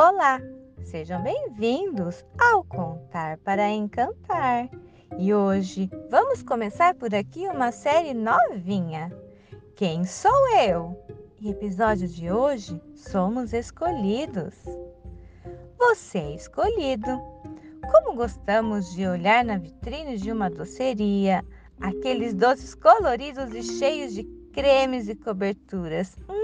Olá, sejam bem-vindos ao Contar para Encantar. E hoje vamos começar por aqui uma série novinha. Quem sou eu? E episódio de hoje somos escolhidos. Você é escolhido. Como gostamos de olhar na vitrine de uma doceria, aqueles doces coloridos e cheios de cremes e coberturas. Hum.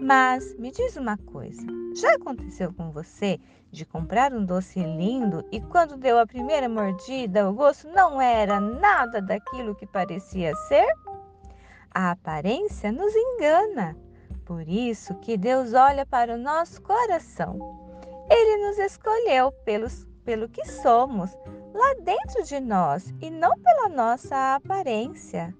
Mas me diz uma coisa: já aconteceu com você de comprar um doce lindo e quando deu a primeira mordida, o gosto não era nada daquilo que parecia ser? A aparência nos engana. Por isso que Deus olha para o nosso coração. Ele nos escolheu pelos, pelo que somos, lá dentro de nós e não pela nossa aparência.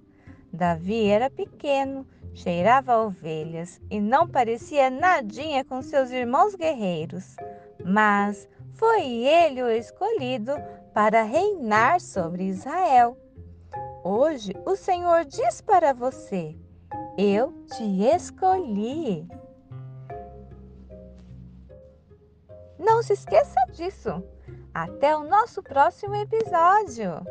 Davi era pequeno, cheirava ovelhas e não parecia nadinha com seus irmãos guerreiros, mas foi ele o escolhido para reinar sobre Israel. Hoje o Senhor diz para você: Eu te escolhi. Não se esqueça disso. Até o nosso próximo episódio!